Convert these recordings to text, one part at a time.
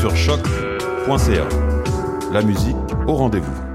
Sur choc.ca. La musique au rendez-vous.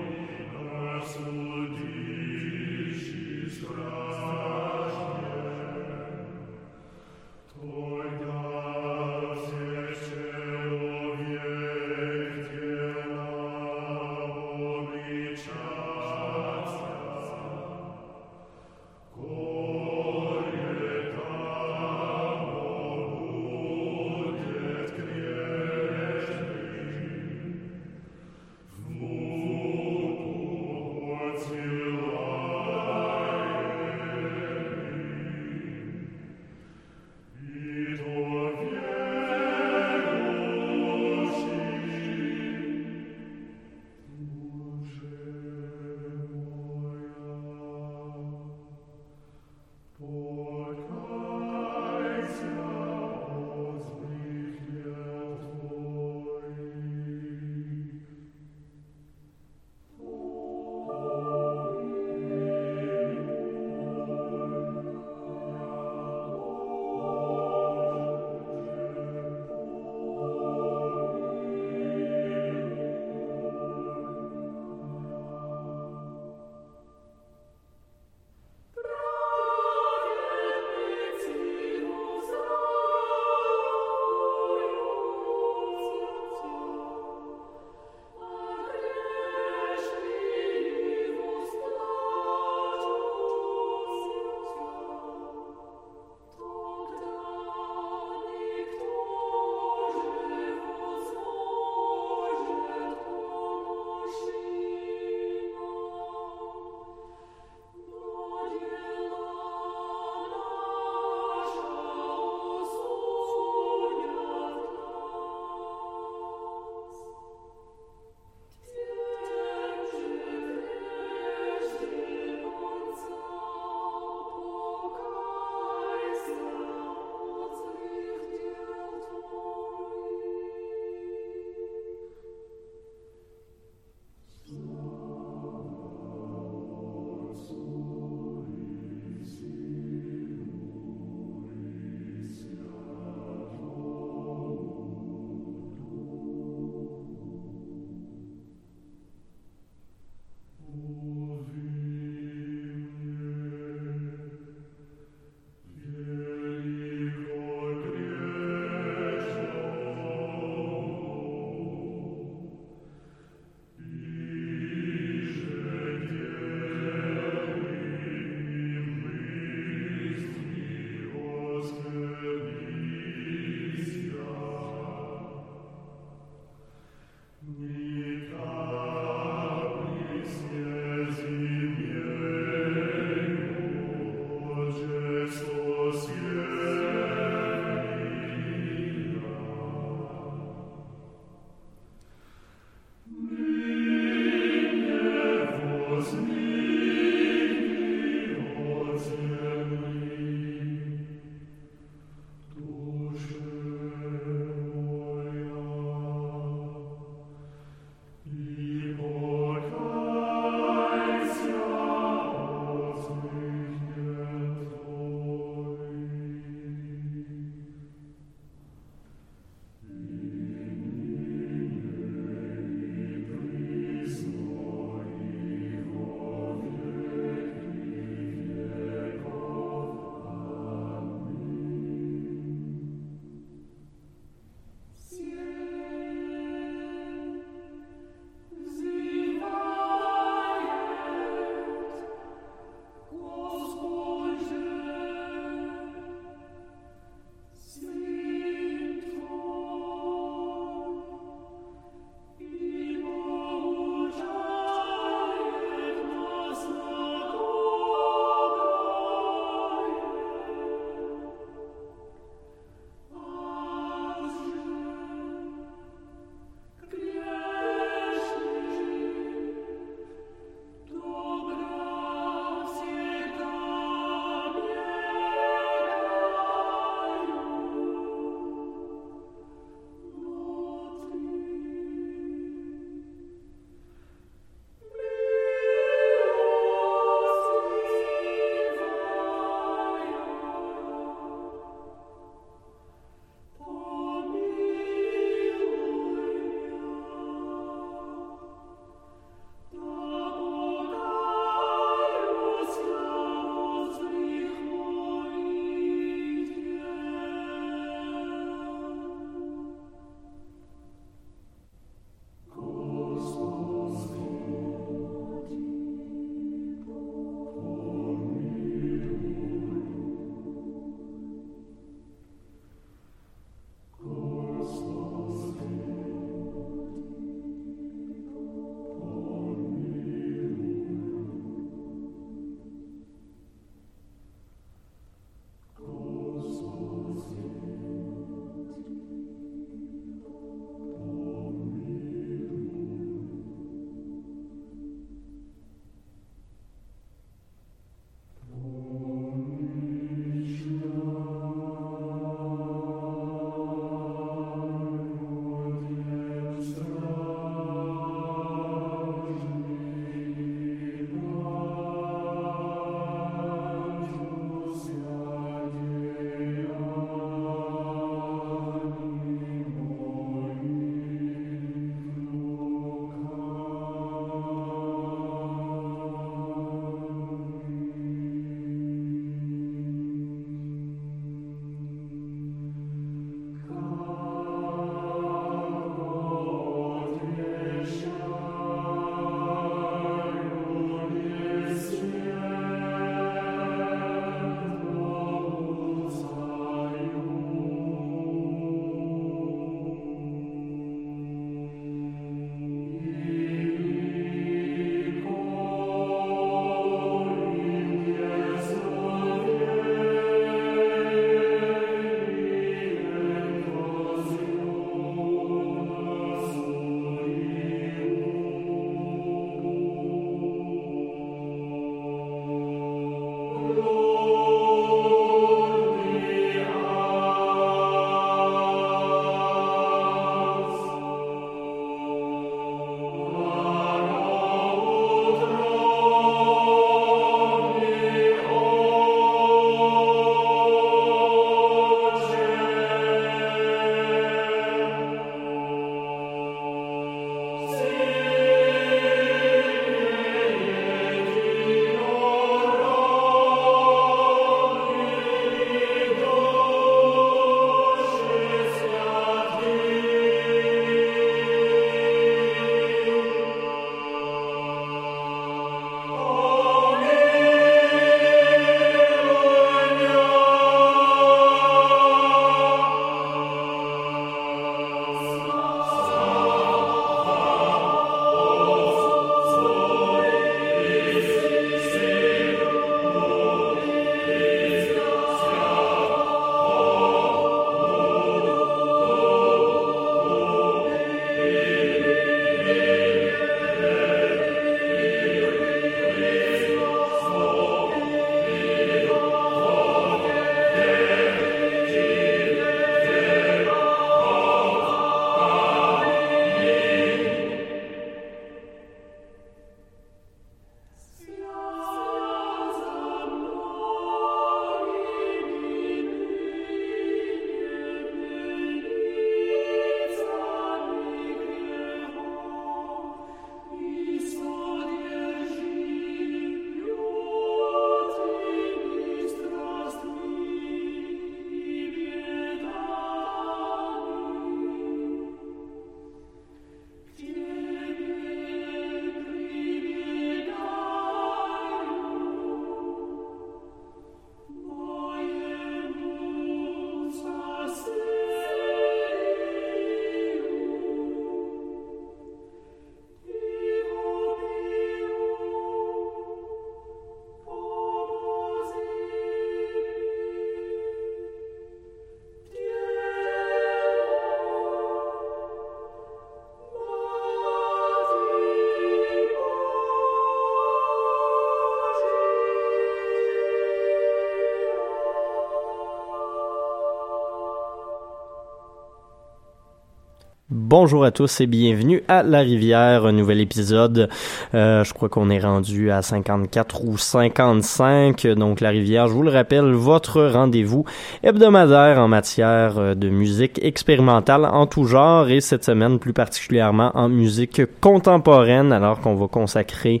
Bonjour à tous et bienvenue à La Rivière, un nouvel épisode. Euh, je crois qu'on est rendu à 54 ou 55. Donc La Rivière, je vous le rappelle, votre rendez-vous hebdomadaire en matière euh, de musique expérimentale en tout genre et cette semaine plus particulièrement en musique contemporaine alors qu'on va consacrer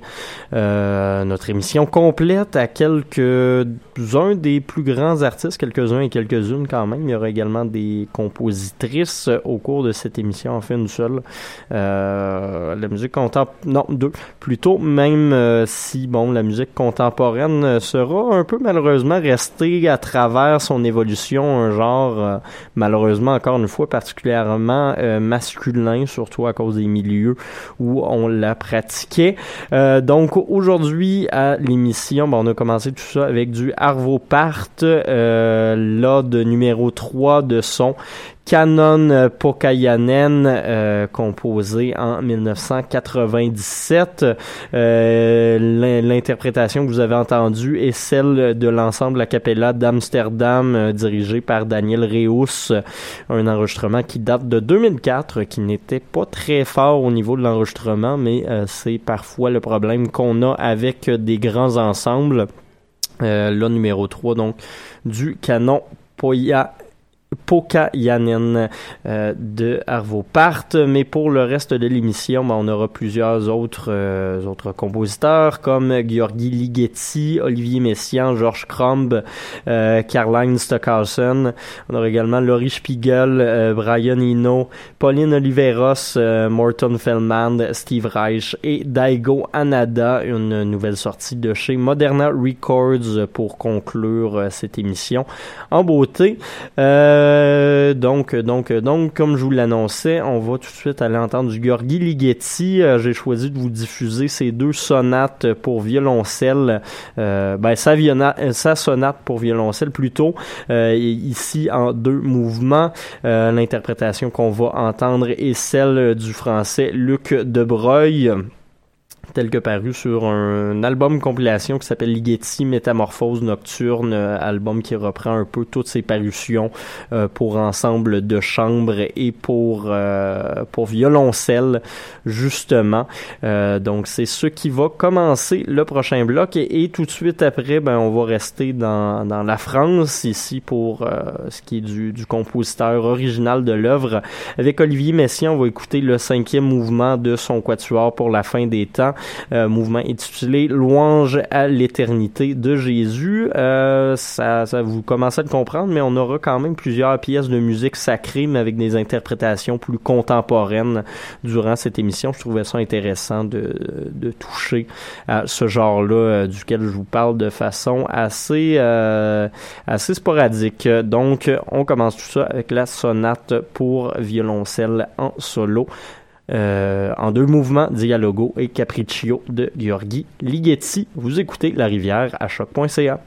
euh, notre émission complète à quelques-uns des plus grands artistes, quelques-uns et quelques-unes quand même. Il y aura également des compositrices au cours de cette émission en une seule. Euh, la musique contemporaine, non, deux, plutôt, même euh, si, bon, la musique contemporaine sera un peu malheureusement restée à travers son évolution, un genre, euh, malheureusement, encore une fois, particulièrement masculin, surtout à cause des milieux où on la pratiquait. donc, aujourd'hui, à l'émission, on a commencé tout ça avec du Arvo Part, là, de numéro 3 de son Canon Pokayanen, euh, composé en 1997. Euh, L'interprétation que vous avez entendue est celle de l'ensemble a cappella d'Amsterdam, euh, dirigé par Daniel Reus, un enregistrement qui date de 2004, qui n'était pas très fort au niveau de l'enregistrement, mais euh, c'est parfois le problème qu'on a avec des grands ensembles. Là, numéro 3, donc, du canon Poya Pokayanen euh, de Arvo Part. Mais pour le reste de l'émission, ben, on aura plusieurs autres, euh, autres compositeurs comme Georgi Ligeti, Olivier Messiaen, Georges Crumb, euh, Caroline Stockhausen. On aura également Laurie Spiegel, euh, Brian Eno, Pauline Oliveros, Morton Feldman, Steve Reich et Daigo Anada, une nouvelle sortie de chez Moderna Records pour conclure cette émission en beauté. Euh, euh, donc, donc, donc, comme je vous l'annonçais, on va tout de suite aller entendre du Georgi Ligeti. Euh, j'ai choisi de vous diffuser ces deux sonates pour violoncelle. Euh, ben, sa, sa, sonate pour violoncelle plutôt, ici en deux mouvements. L'interprétation qu'on va entendre est celle du français Luc Debreuil tel que paru sur un, album compilation qui s'appelle Ligeti Métamorphose Nocturne, euh, album qui reprend un peu toutes ses parutions euh, pour ensemble de chambre et pour euh, pour violoncelle justement. donc c'est ce qui va commencer le prochain bloc et, tout de suite après, ben on va rester dans, dans la France ici pour ce qui est du, du compositeur original de l'œuvre. Avec Olivier Messiaen, on va écouter le cinquième mouvement de son quatuor pour la fin des temps. Euh, mouvement intitulé Louange à l'éternité de Jésus. Euh, ça, ça, vous commencez à le comprendre, mais on aura quand même plusieurs pièces de musique sacrée, mais avec des interprétations plus contemporaines durant cette émission. Je trouvais ça intéressant de, de toucher à ce genre-là euh, duquel je vous parle de façon assez, assez sporadique. Donc, on commence tout ça avec la sonate pour violoncelle en solo euh, en deux mouvements, Dialogo et Capriccio de Gheorghi Ligeti. Vous écoutez La Rivière à choc.ca.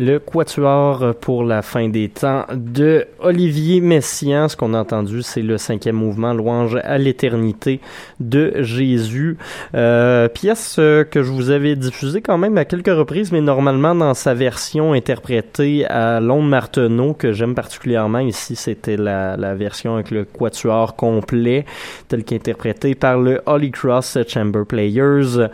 le quatuor pour la fin des temps de Olivier Messiaen. Ce qu'on a entendu, c'est le cinquième mouvement, Louange à l'éternité de Jésus. Euh, pièce euh, que je vous avais diffusée quand même à quelques reprises, mais normalement dans sa version interprétée à Londres Marteneau, que j'aime particulièrement ici, c'était la, la version avec le quatuor complet, tel qu'interprété par le Holy Cross Chamber Players.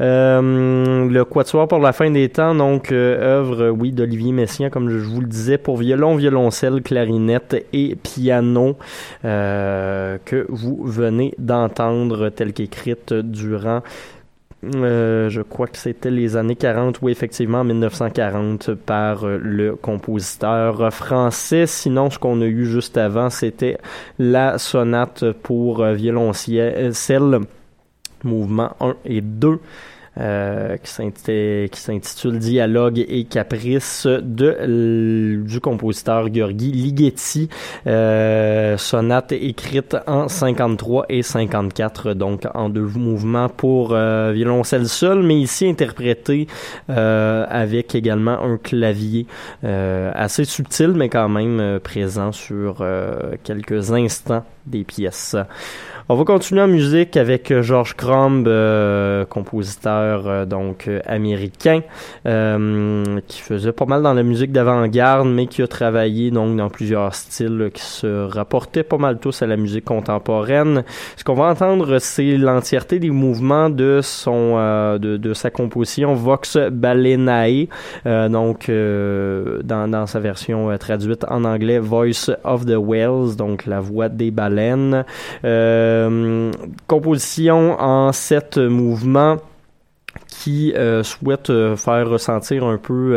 Euh, le quatuor pour la fin des temps, donc, euh, œuvre, oui, d'Olivier Messiaen, comme je vous le disais, pour violon, violoncelle, clarinette et piano, euh, que vous venez d'entendre telle qu'écrite durant euh, je crois que c'était les années 40, oui, effectivement, 1940, par euh, le compositeur français. Sinon, ce qu'on a eu juste avant, c'était la sonate pour violoncelle, mouvement 1 et 2 euh, qui s'intitule Dialogue et Caprice de du compositeur Gheorghi Ligeti, euh, sonate écrite en 53 et 54, donc en deux mouvements pour euh, violoncelle seul, mais ici interprété euh, avec également un clavier assez subtil, mais quand même présent sur quelques instants des pièces. On va continuer en musique avec euh, George Crumb, euh, compositeur euh, donc américain, qui faisait pas mal dans la musique d'avant-garde, mais qui a travaillé donc dans plusieurs styles qui se rapportaient pas mal tous à la musique contemporaine. Ce qu'on va entendre, c'est l'entièreté des mouvements de son de, de, sa composition Vox Balenae, donc dans, dans sa version traduite en anglais Voice of the Whales, donc la voix des baleines. Euh, composition en sept mouvements qui euh, souhaite euh, faire ressentir un peu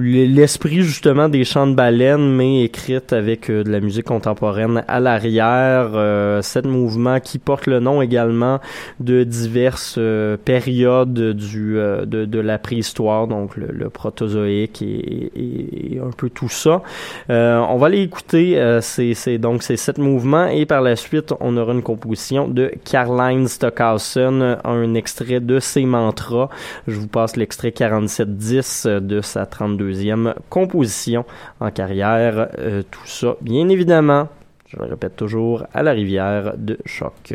l'esprit justement des chants de baleines, mais écrite avec euh, de la musique contemporaine à l'arrière. Euh, sept mouvements qui portent le nom également de diverses euh, périodes du de, de, la préhistoire, donc le, protozoïque et, et, un peu tout ça. on va aller écouter c'est donc ces sept mouvements et par la suite on aura une composition de Caroline Stockhausen, un extrait de ses mantras. Je vous passe l'extrait 4710 de sa 32 deuxième composition en carrière. Euh, tout ça, bien évidemment, je le répète toujours, à la rivière de choc.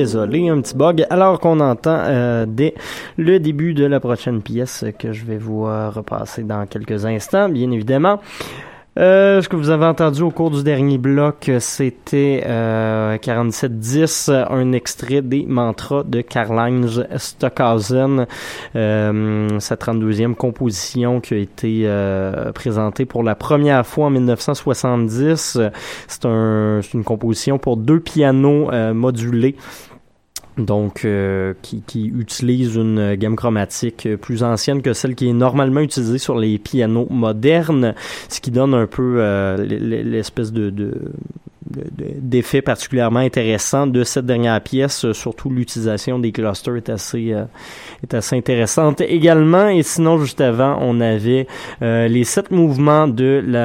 Désolé, un petit bug. Alors qu'on entend euh, dès le début de la prochaine pièce que je vais vous euh, repasser dans quelques instants, bien évidemment. Euh, ce que vous avez entendu au cours du dernier bloc, c'était euh, 4710, un extrait des mantras de Karl-Heinz Stockhausen, euh, sa 32e composition qui a été euh, présentée pour la première fois en 1970. C'est un, une composition pour deux pianos euh, modulés donc euh, qui, qui, utilise une gamme chromatique plus ancienne que celle qui est normalement utilisée sur les pianos modernes, ce qui donne un peu euh, l'espèce de, de d'effet particulièrement intéressant de cette dernière pièce. Surtout l'utilisation des clusters est assez euh, est assez intéressante également. Et sinon, juste avant, on avait euh, les sept mouvements de la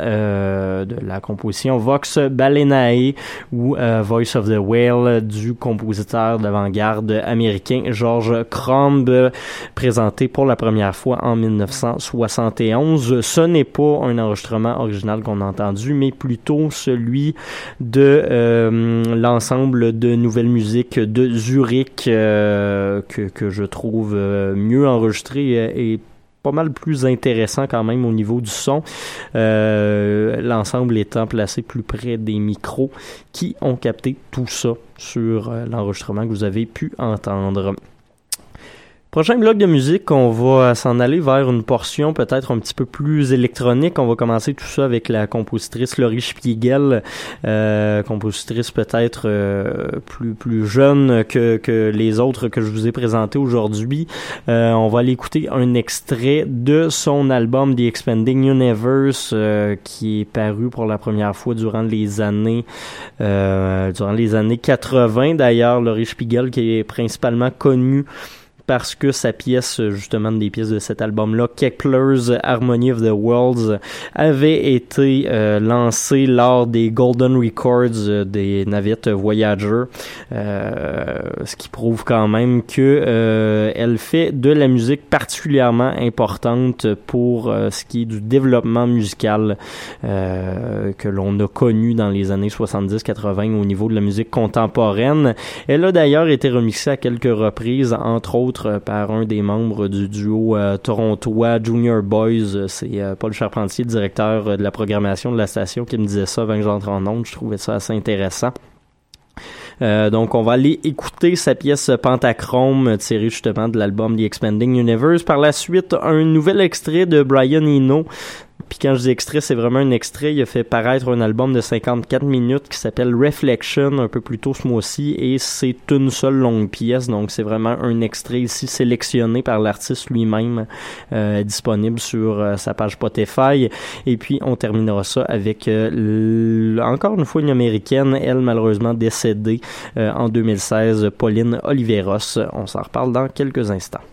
euh, de la composition Vox Balenae ou euh, Voice of the Whale du compositeur d'avant-garde américain George Crumb, présenté pour la première fois en 1971. Ce n'est pas un enregistrement original qu'on a entendu, mais plutôt celui de euh, l'ensemble de nouvelles musiques de Zurich euh, que, que je trouve euh, mieux enregistré et pas mal plus intéressant quand même au niveau du son. L'ensemble étant placé plus près des micros qui ont capté tout ça sur l'enregistrement que vous avez pu entendre. Prochain bloc de musique, on va s'en aller vers une portion peut-être un petit peu plus électronique. On va commencer tout ça avec la compositrice Laurie Spiegel, euh, compositrice peut-être euh, plus plus jeune que, que les autres que je vous ai présentés aujourd'hui. Euh, on va aller écouter un extrait de son album The Expanding Universe euh, qui est paru pour la première fois durant les années durant les années 80. D'ailleurs, Laurie Spiegel qui est principalement connue parce que sa pièce, justement, des pièces de cet album-là, Kepler's Harmony of the Worlds, avait été euh, lancée lors des Golden Records euh, des navettes Voyager, euh, ce qui prouve quand même que euh, elle fait de la musique particulièrement importante pour ce qui est du développement musical que l'on a connu dans les années 70-80 au niveau de la musique contemporaine. Elle a d'ailleurs été remixée à quelques reprises, entre autres par un des membres du duo euh, torontois Junior Boys. C'est euh, Paul Charpentier, directeur euh, de la programmation de la station, qui me disait ça avant que j'entre en onde. Je trouvais ça assez intéressant. Euh, donc, on va aller écouter sa pièce Pentachrome, tirée justement de l'album The Expanding Universe. Par la suite, un nouvel extrait de Brian Eno puis quand je dis extrait, c'est vraiment un extrait. Il a fait paraître un album de 54 minutes qui s'appelle Reflection un peu plus tôt ce mois-ci et c'est une seule longue pièce. Donc c'est vraiment un extrait ici sélectionné par l'artiste lui-même euh, disponible sur euh, sa page Spotify. Et puis on terminera ça avec euh, encore une fois une américaine, elle malheureusement décédée euh, en 2016, Pauline Oliveros. On s'en reparle dans quelques instants.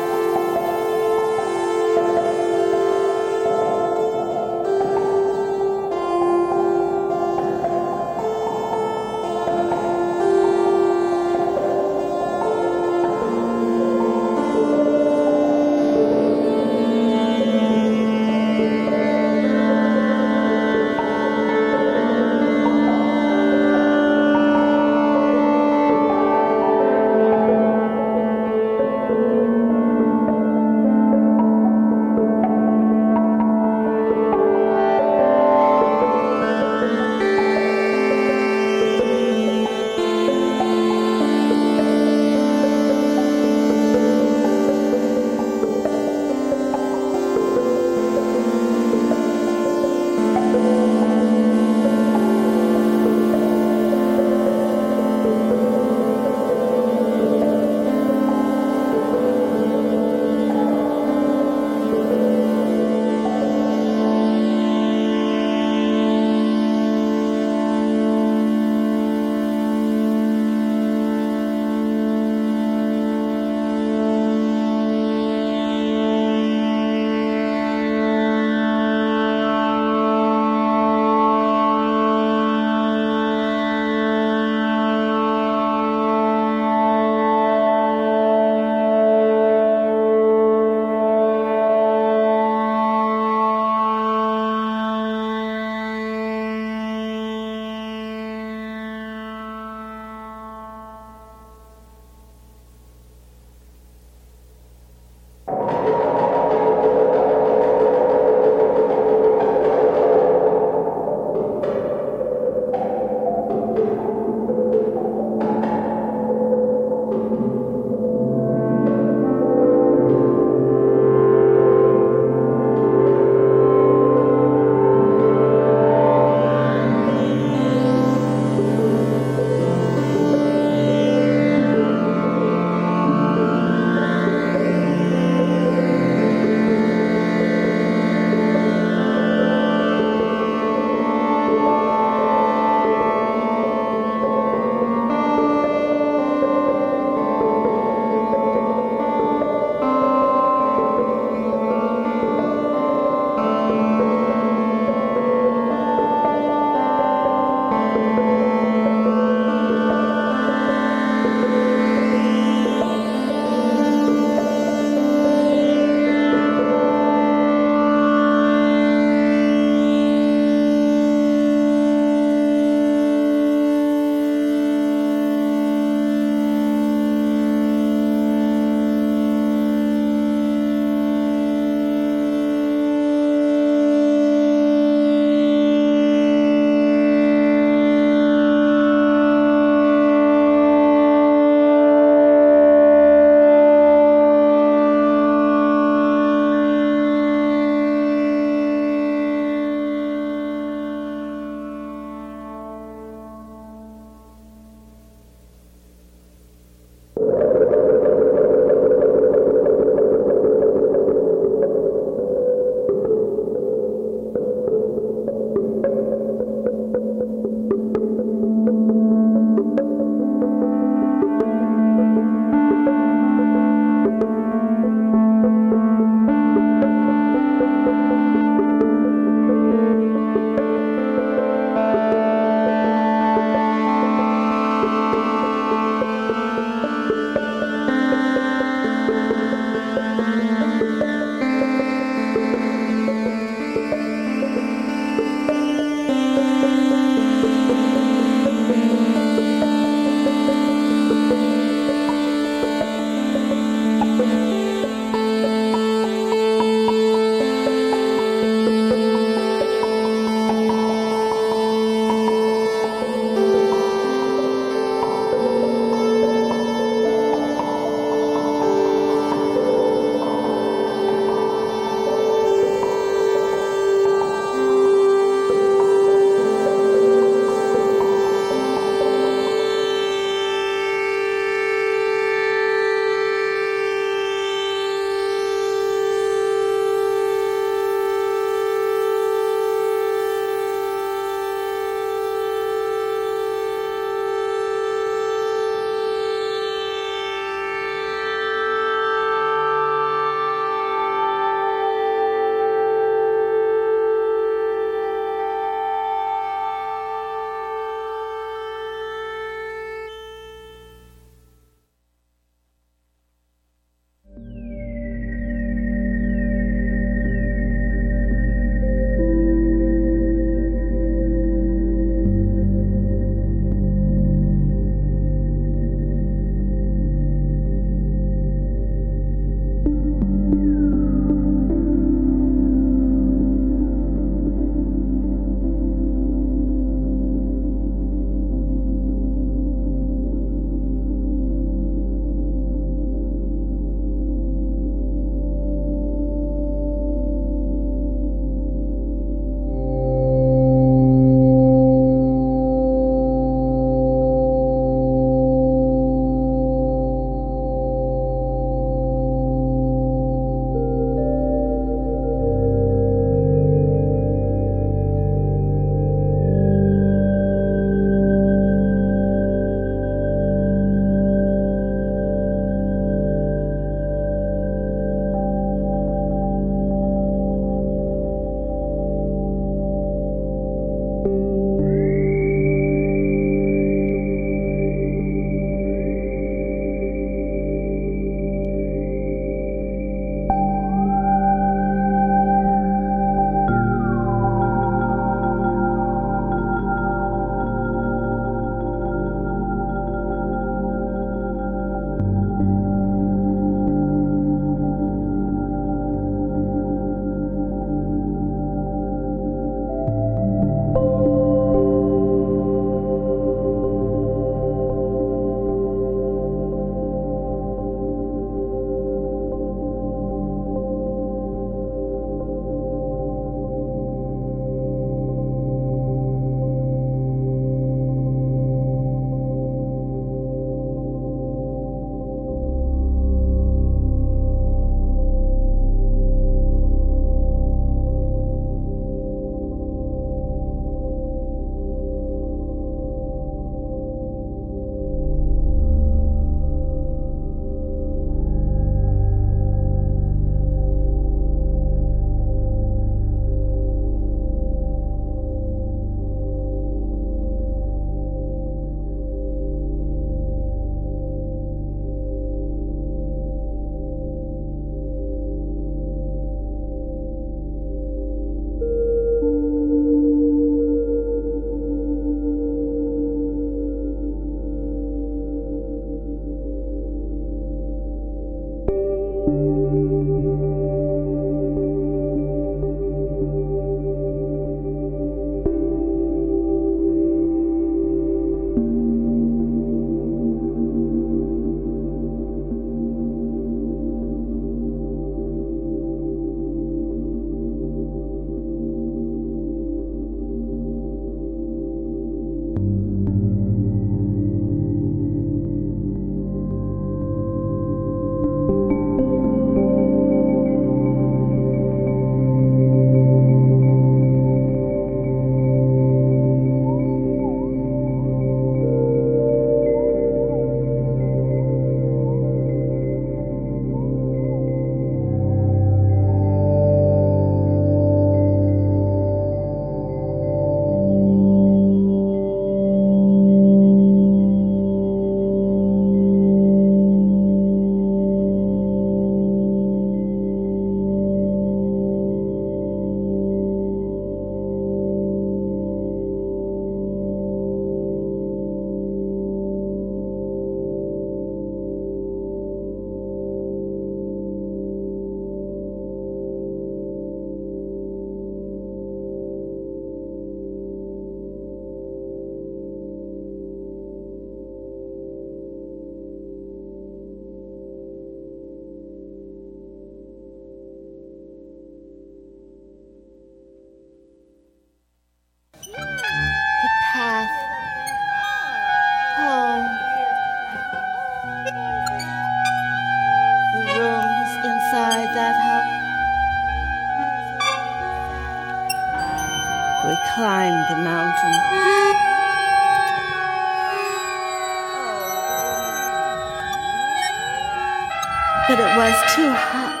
was too hot.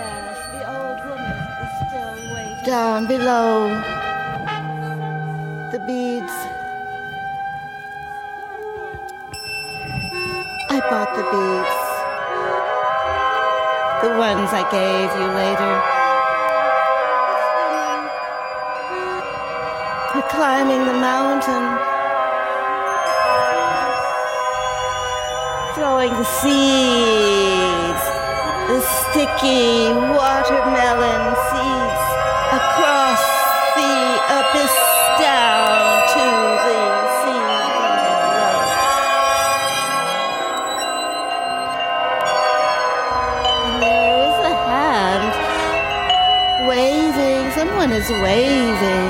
Yes, the old woman is still waiting. Down below, the beads. I bought the beads. The ones I gave you later. We're climbing the mountain. throwing the seed the sticky watermelon seeds across the abyss down to the sea. And there is a hand waving, someone is waving.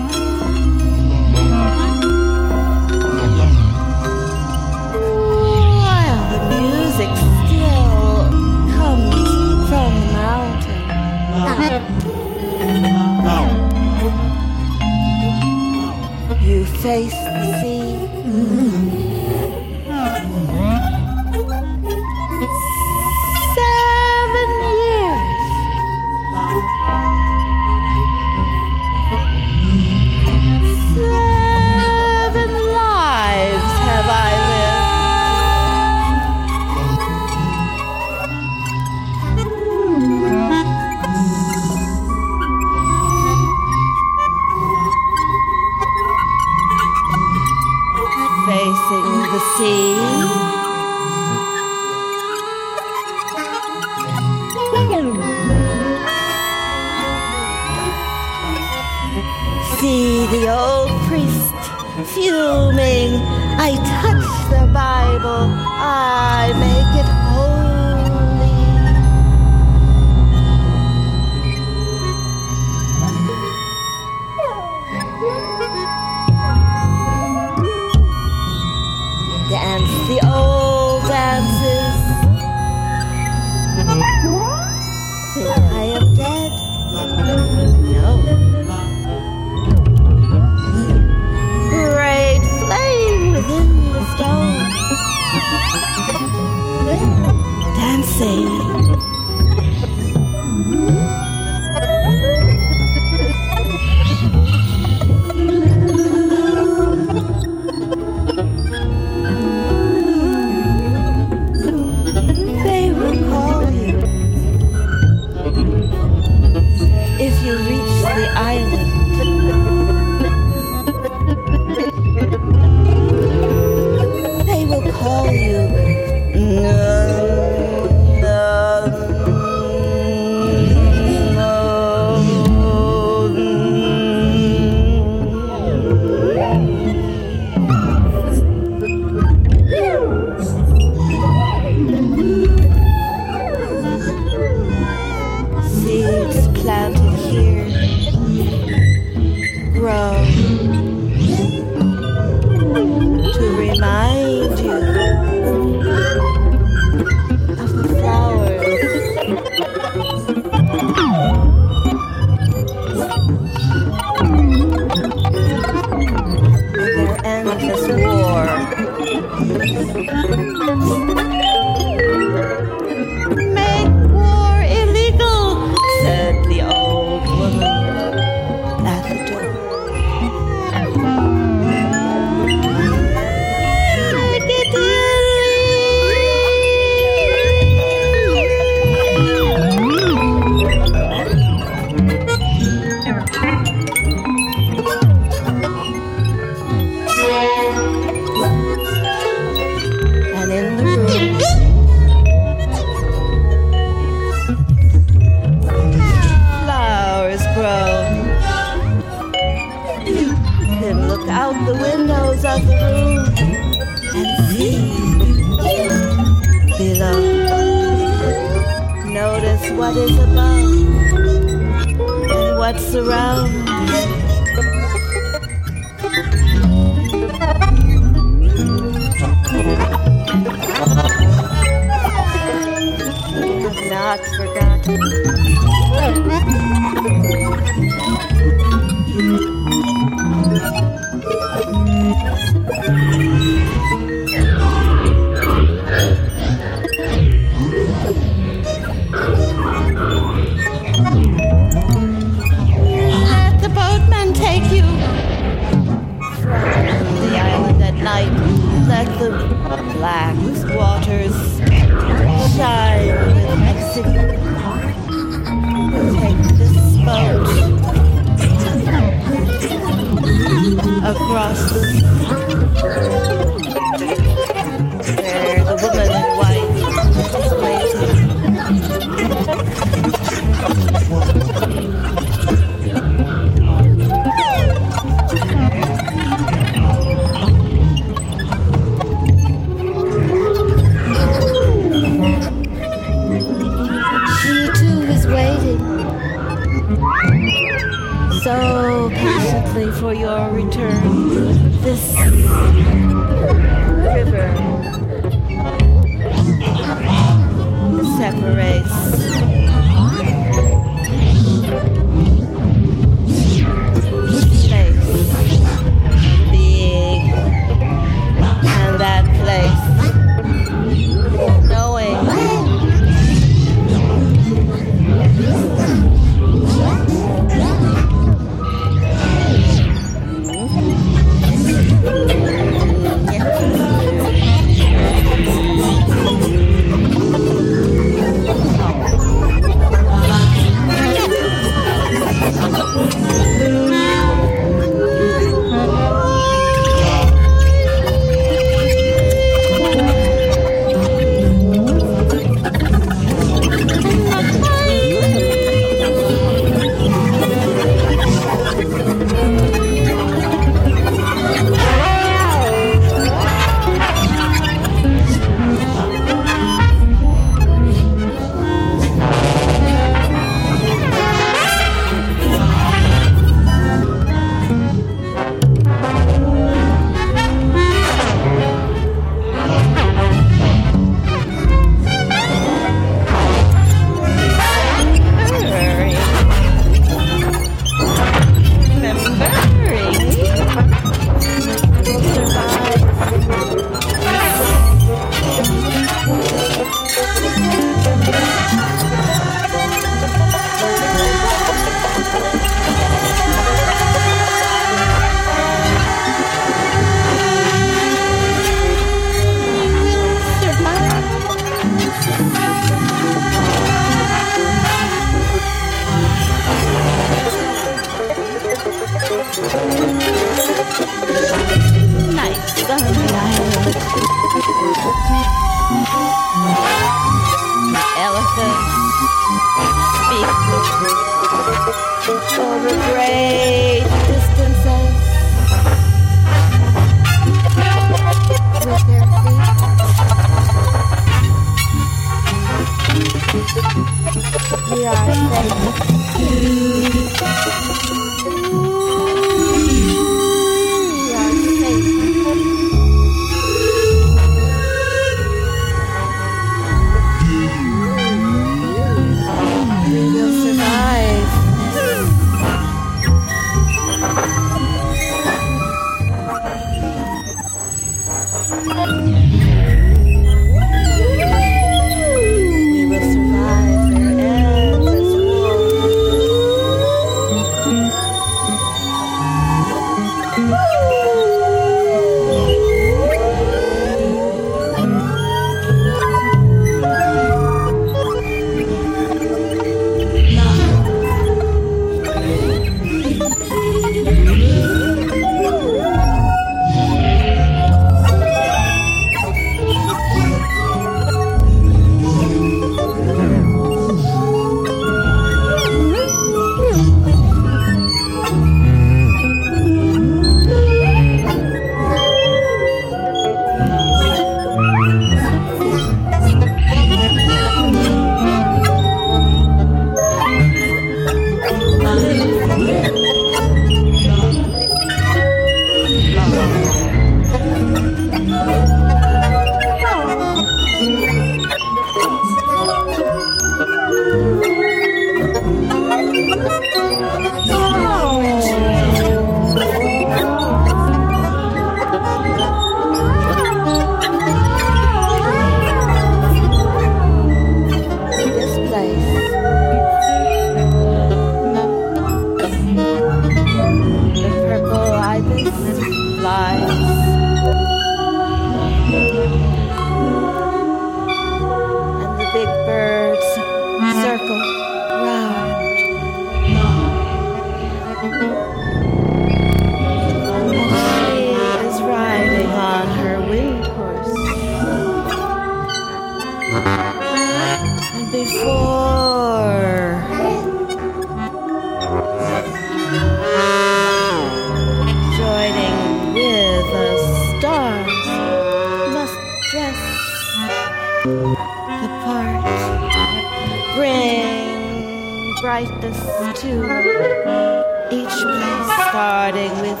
Each place, starting with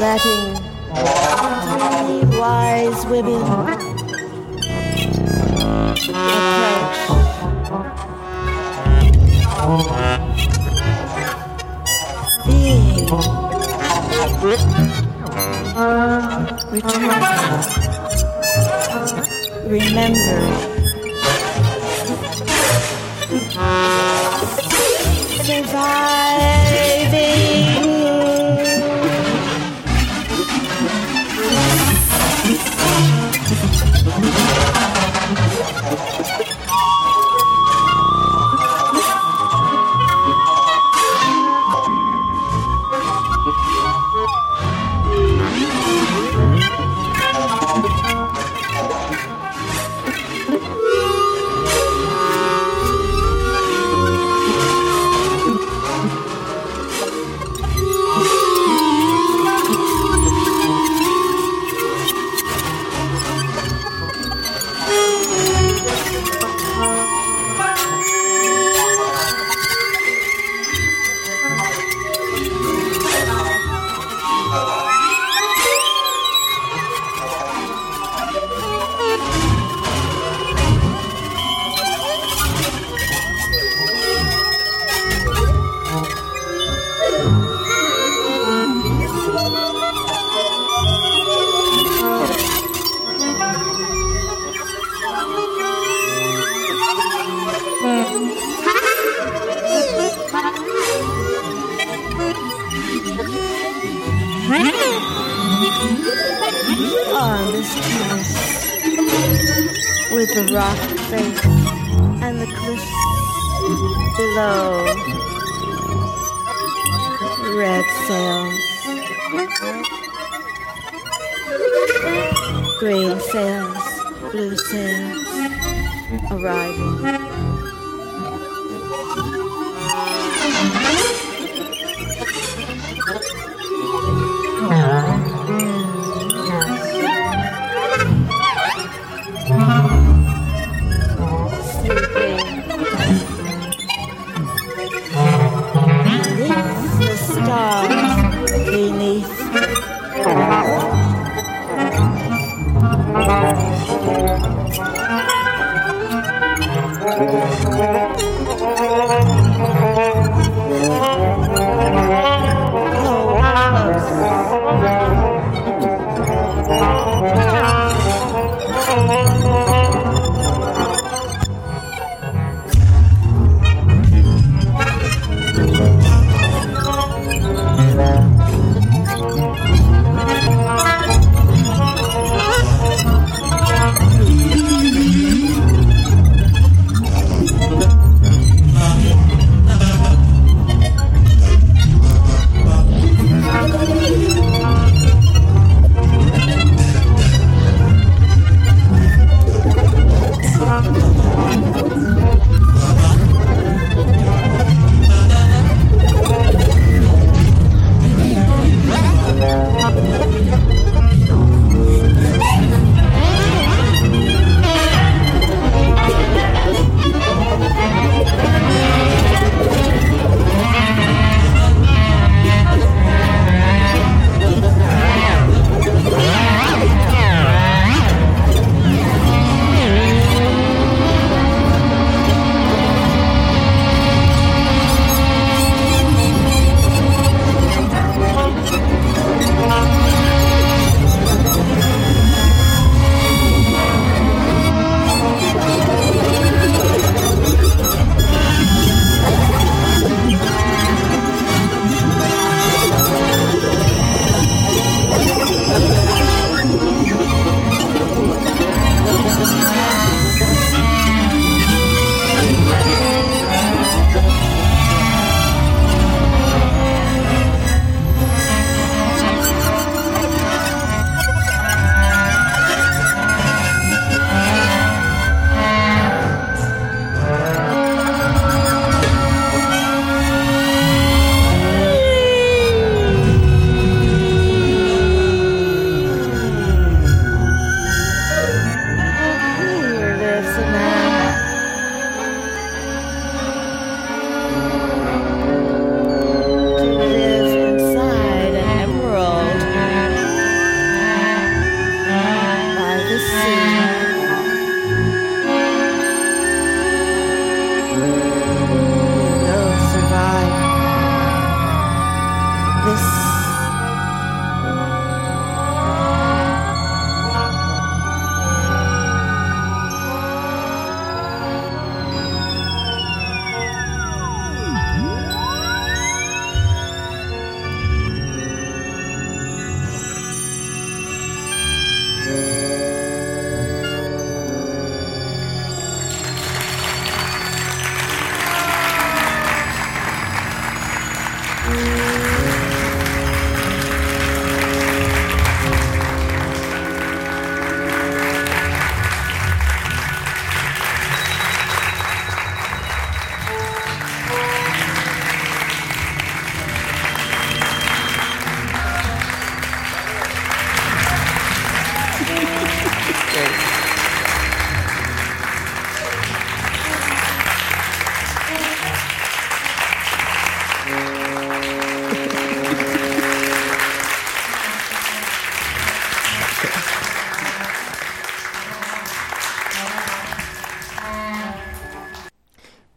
letting three wise women approach. Being return remember. Survive.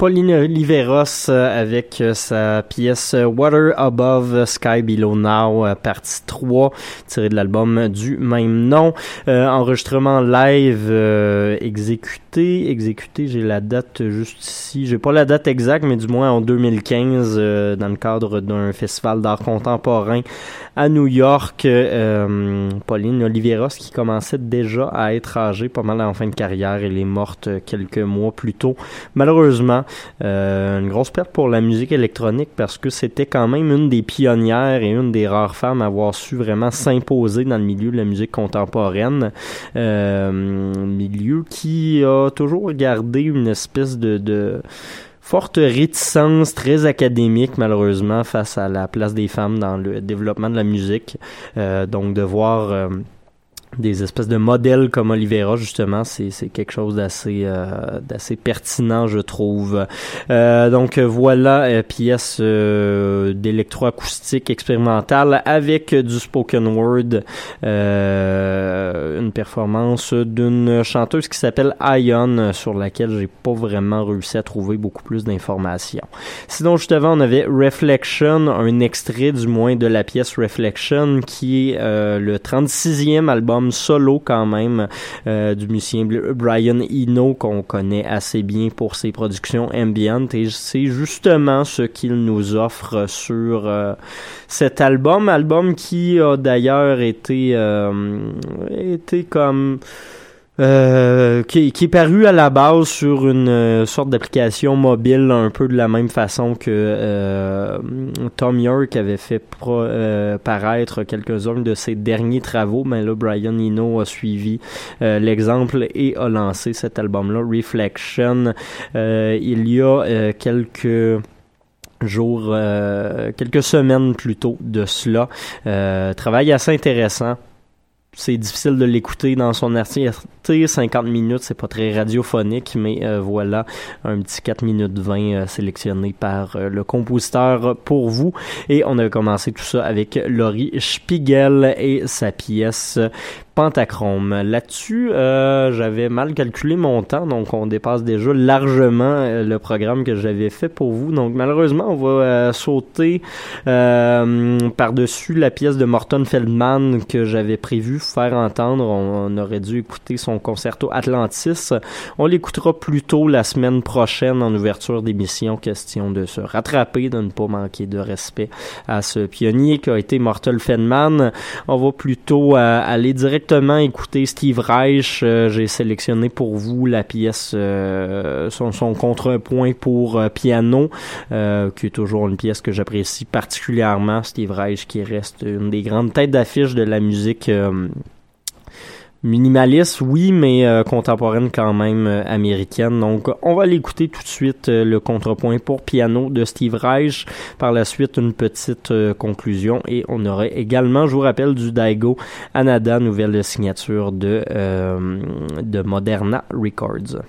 Pauline Oliveros euh, avec euh, sa pièce Water Above Sky Below Now, partie 3, tirée de l'album du même nom. enregistrement live exécuté. Exécuté, j'ai la date juste ici. J'ai pas la date exacte, mais du moins en 2015, dans le cadre d'un festival d'art contemporain à New York. Pauline Oliveros qui commençait déjà à être âgée pas mal en fin de carrière. Elle est morte quelques mois plus tôt. Malheureusement, euh, une grosse perte pour la musique électronique parce que c'était quand même une des pionnières et une des rares femmes à avoir su vraiment s'imposer dans le milieu de la musique contemporaine. Euh, milieu qui a toujours gardé une espèce de, de forte réticence très académique malheureusement face à la place des femmes dans le développement de la musique. Euh, donc de voir euh, des espèces de modèles comme Olivera justement c'est quelque chose d'assez euh, d'assez pertinent je trouve. Euh, donc voilà euh, pièce euh, d'électroacoustique expérimentale avec du spoken word euh, une performance d'une chanteuse qui s'appelle Ion sur laquelle j'ai pas vraiment réussi à trouver beaucoup plus d'informations. Sinon juste avant on avait Reflection un extrait du moins de la pièce Reflection qui est le 36e album solo quand même euh, du musicien Brian Eno qu'on connaît assez bien pour ses productions ambient et c'est justement ce qu'il nous offre sur euh, cet album. Album qui a d'ailleurs été euh, été comme euh, qui, qui, est paru à la base sur une euh, sorte d'application mobile un peu de la même façon que euh, Tom York avait fait paraître quelques-uns de ses derniers travaux, mais là Brian Eno a suivi l'exemple et a lancé cet album-là, Reflection. il y a quelques jours, quelques semaines plus tôt de cela. travail assez intéressant c'est difficile de l'écouter dans son entièreté. 50 minutes, c'est pas très radiophonique, mais euh, voilà un petit 4 minutes 20 euh, sélectionné par euh, le compositeur pour vous. Et on a commencé tout ça avec Laurie Spiegel et sa pièce Pentachrome. Là-dessus, j'avais mal calculé mon temps, donc on dépasse déjà largement le programme que j'avais fait pour vous. Donc malheureusement, on va sauter par-dessus la pièce de Morton Feldman que j'avais prévu faire entendre. On, aurait dû écouter son concerto Atlantis. On l'écoutera plus tôt la semaine prochaine en ouverture d'émission. Question de se rattraper, de ne pas manquer de respect à ce pionnier qui a été Morton Feldman. On va plutôt aller direct directement écouter Steve Reich. Euh, j'ai sélectionné pour vous la pièce, euh, son, son contrepoint pour euh, piano, qui est toujours une pièce que j'apprécie particulièrement. Steve Reich qui reste une des grandes têtes d'affiche de la musique Minimaliste, oui, mais euh, contemporaine quand même euh, américaine. Donc, on va l'écouter tout de suite euh, le contrepoint pour piano de Steve Reich. Par la suite, une petite conclusion et on aurait également, je vous rappelle, du Daigo Anada, nouvelle signature de de Moderna Records.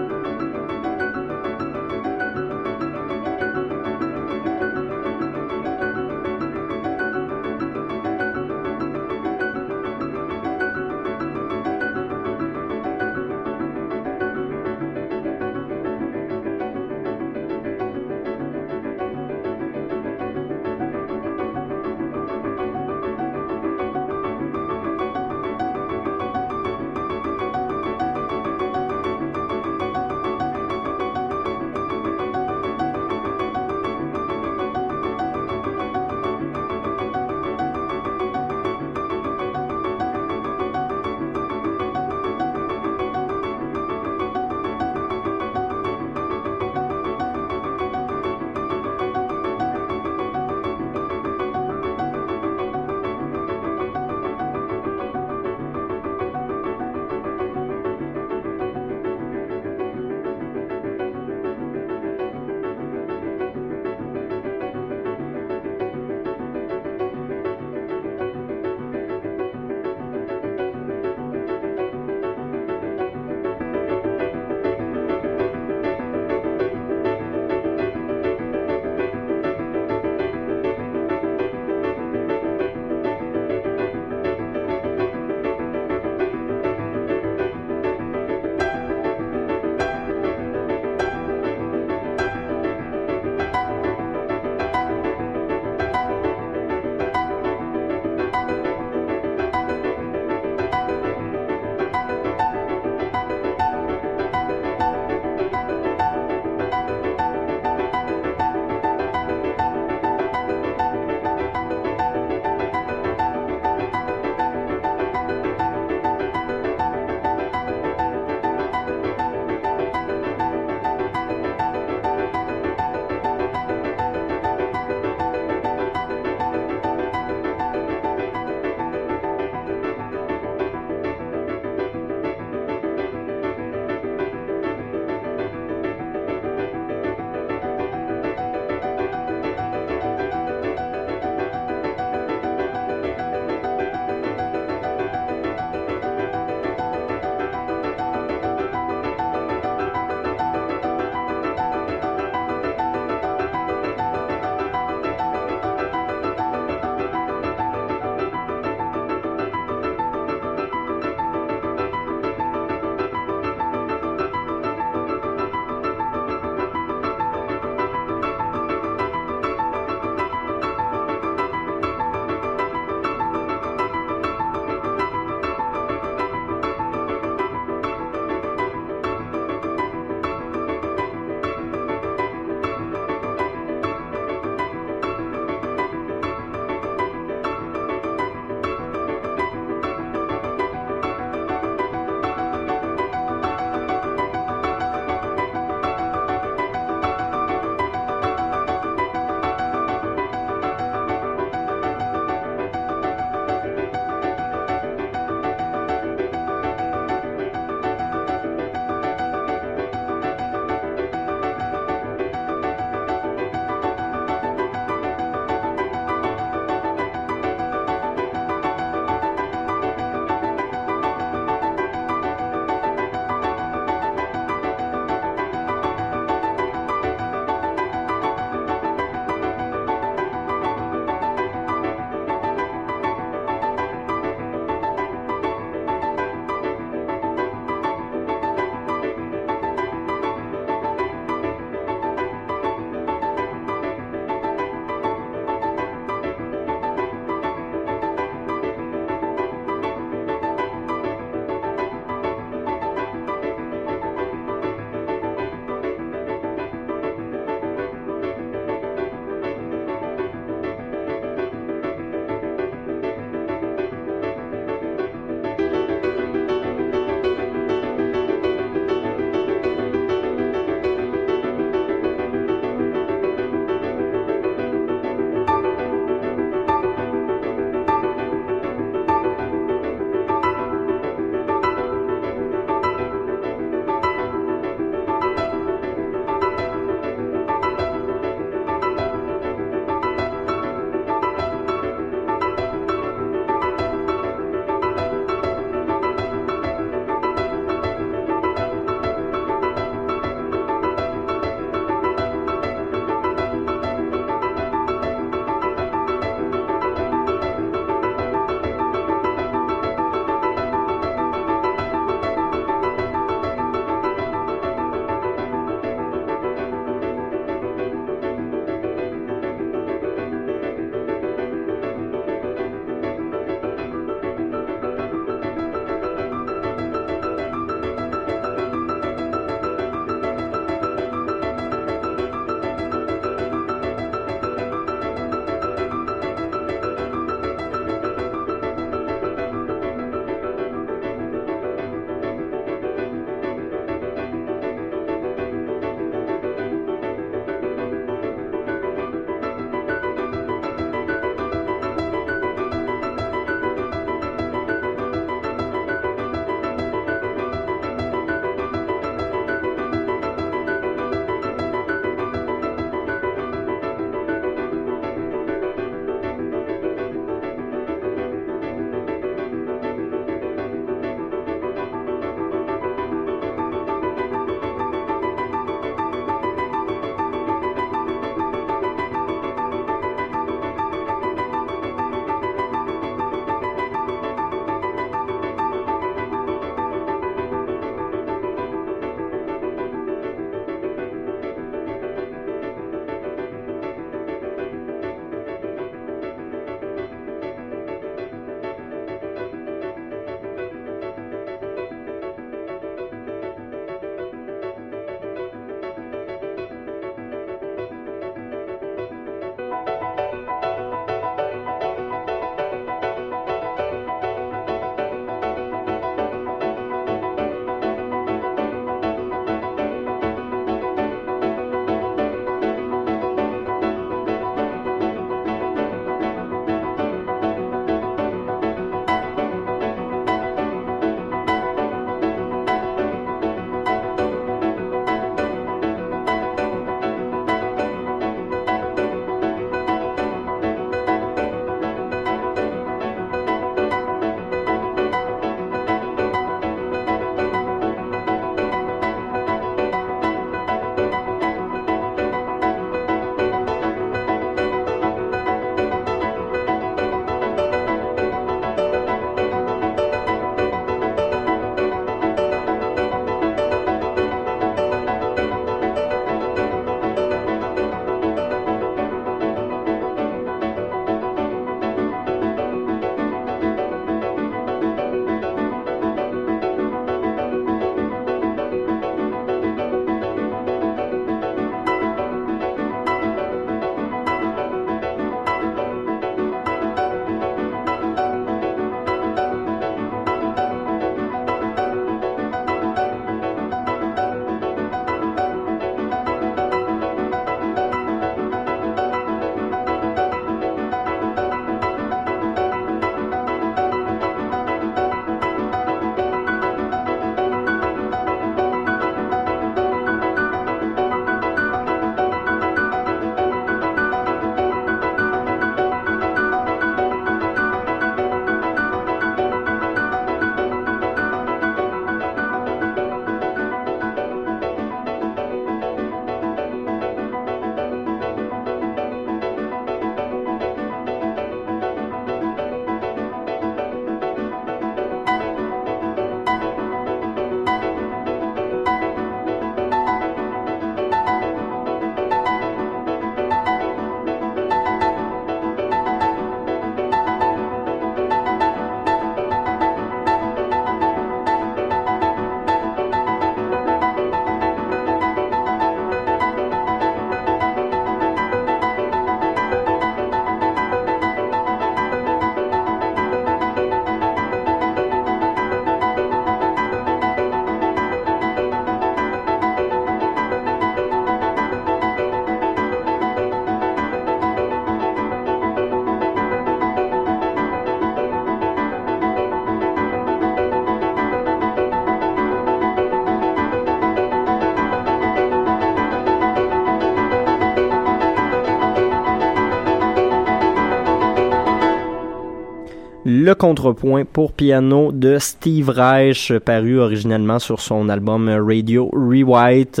Contrepoint pour piano de Steve Reich, paru originellement sur son album Radio Rewrite,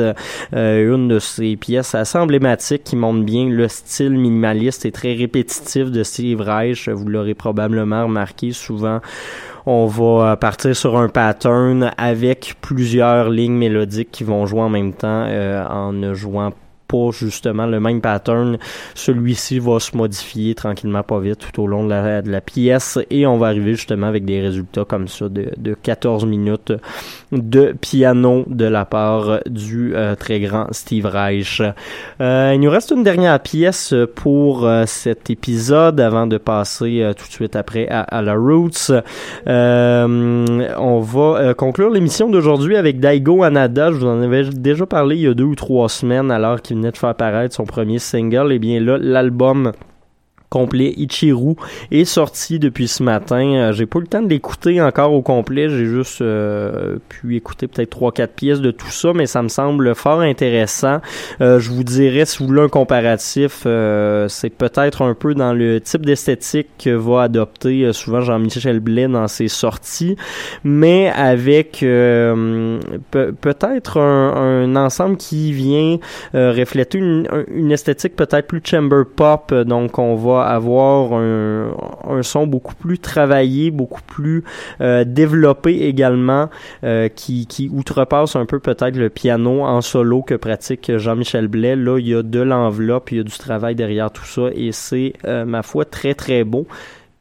euh, une de ses pièces assez emblématiques qui montre bien le style minimaliste et très répétitif de Steve Reich. Vous l'aurez probablement remarqué souvent on va partir sur un pattern avec plusieurs lignes mélodiques qui vont jouer en même temps euh, en ne jouant pas justement le même pattern. Celui-ci va se modifier tranquillement pas vite tout au long de la, de la pièce et on va arriver justement avec des résultats comme ça de, de 14 minutes de piano de la part du euh, très grand Steve Reich. Euh, il nous reste une dernière pièce pour euh, cet épisode avant de passer tout de suite après à, à la Roots. on va conclure l'émission d'aujourd'hui avec Daigo Anada. Je vous en avais déjà parlé il y a deux ou trois semaines alors qu'il de faire apparaître son premier single. Et bien là, l'album complet Ichiru est sorti depuis ce matin. Euh, j'ai pas eu le temps de l'écouter encore au complet. J'ai juste euh, pu écouter peut-être trois quatre pièces de tout ça, mais ça me semble fort intéressant. Euh, je vous dirais, si vous voulez un comparatif, c'est peut-être un peu dans le type d'esthétique que va adopter souvent Jean-Michel Blais dans ses sorties, mais avec peut-être un, ensemble qui vient refléter une, une esthétique peut-être plus chamber pop. Donc on va avoir un, son beaucoup plus travaillé, beaucoup plus euh, développé également, euh, qui, qui outrepasse un peu peut-être le piano en solo que pratique Jean-Michel Blais. Là, il y a de l'enveloppe, il y a du travail derrière tout ça et c'est, euh, ma foi, très très beau.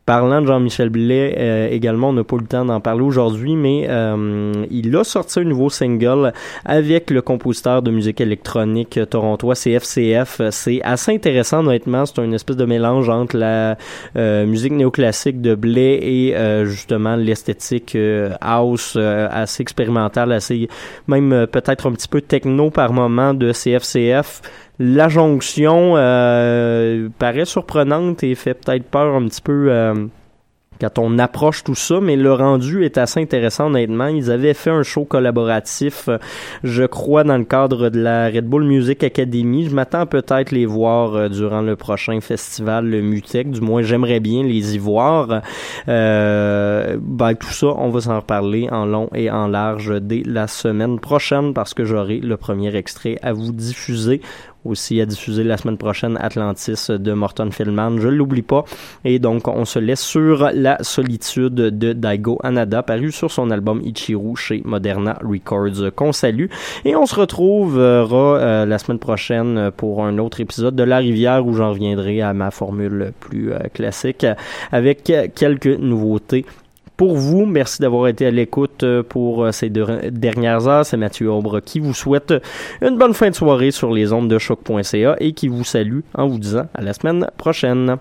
Parlant de Jean-Michel Blais, euh, également, on n'a pas eu le temps d'en parler aujourd'hui, mais euh, il a sorti un nouveau single avec le compositeur de musique électronique torontois CFCF. C'est assez intéressant, honnêtement. C'est une espèce de mélange entre la euh, musique néoclassique de Blais et justement l'esthétique house assez expérimentale, assez même peut-être un petit peu techno par moment de CFCF. La jonction euh, paraît surprenante et fait peut-être peur un petit peu euh, quand on approche tout ça, mais le rendu est assez intéressant honnêtement. Ils avaient fait un show collaboratif, euh, je crois, dans le cadre de la Red Bull Music Academy. Je m'attends peut-être les voir durant le prochain festival, le Mutec. Du moins, j'aimerais bien les y voir. Euh, ben, tout ça, on va s'en reparler en long et en large dès la semaine prochaine parce que j'aurai le premier extrait à vous diffuser aussi à diffuser la semaine prochaine Atlantis de Morton Feldman. Je l'oublie pas. Et donc, on se laisse sur La solitude de Daigo Anada, paru sur son album Ichiru chez Moderna Records, qu'on salue. Et on se retrouvera euh, la semaine prochaine pour un autre épisode de La Rivière où j'en reviendrai à ma formule plus euh, classique avec quelques nouveautés pour vous. Merci d'avoir été à l'écoute euh, pour euh, ces deux dernières heures. C'est Mathieu Aubre qui vous souhaite une bonne fin de soirée sur les ondes de choc.ca et qui vous salue en vous disant à la semaine prochaine.